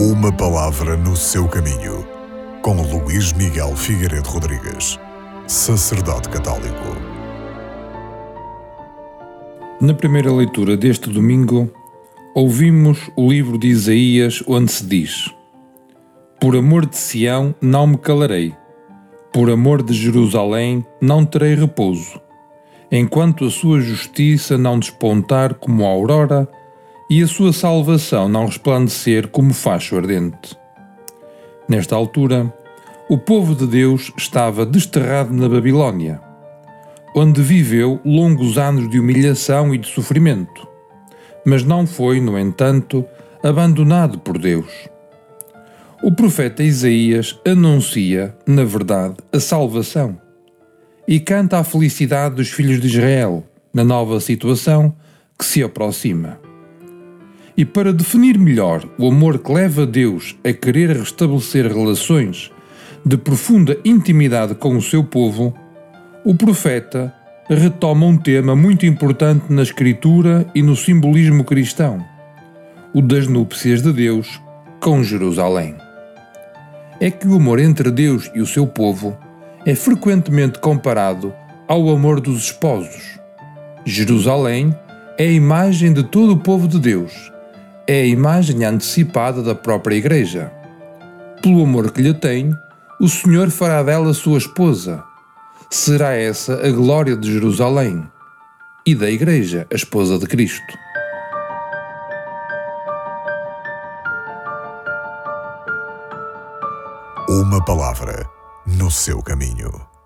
Uma palavra no seu caminho, com Luís Miguel Figueiredo Rodrigues, sacerdote católico. Na primeira leitura deste domingo, ouvimos o livro de Isaías, onde se diz: Por amor de Sião não me calarei, por amor de Jerusalém não terei repouso, enquanto a sua justiça não despontar como a aurora e a sua salvação não resplandecer como facho ardente. Nesta altura, o povo de Deus estava desterrado na Babilônia, onde viveu longos anos de humilhação e de sofrimento, mas não foi, no entanto, abandonado por Deus. O profeta Isaías anuncia, na verdade, a salvação e canta a felicidade dos filhos de Israel na nova situação que se aproxima. E para definir melhor o amor que leva Deus a querer restabelecer relações de profunda intimidade com o seu povo, o profeta retoma um tema muito importante na escritura e no simbolismo cristão: o das núpcias de Deus com Jerusalém. É que o amor entre Deus e o seu povo é frequentemente comparado ao amor dos esposos. Jerusalém é a imagem de todo o povo de Deus é a imagem antecipada da própria Igreja. Pelo amor que lhe tem, o Senhor fará dela sua esposa. Será essa a glória de Jerusalém e da Igreja, a esposa de Cristo. Uma palavra no seu caminho.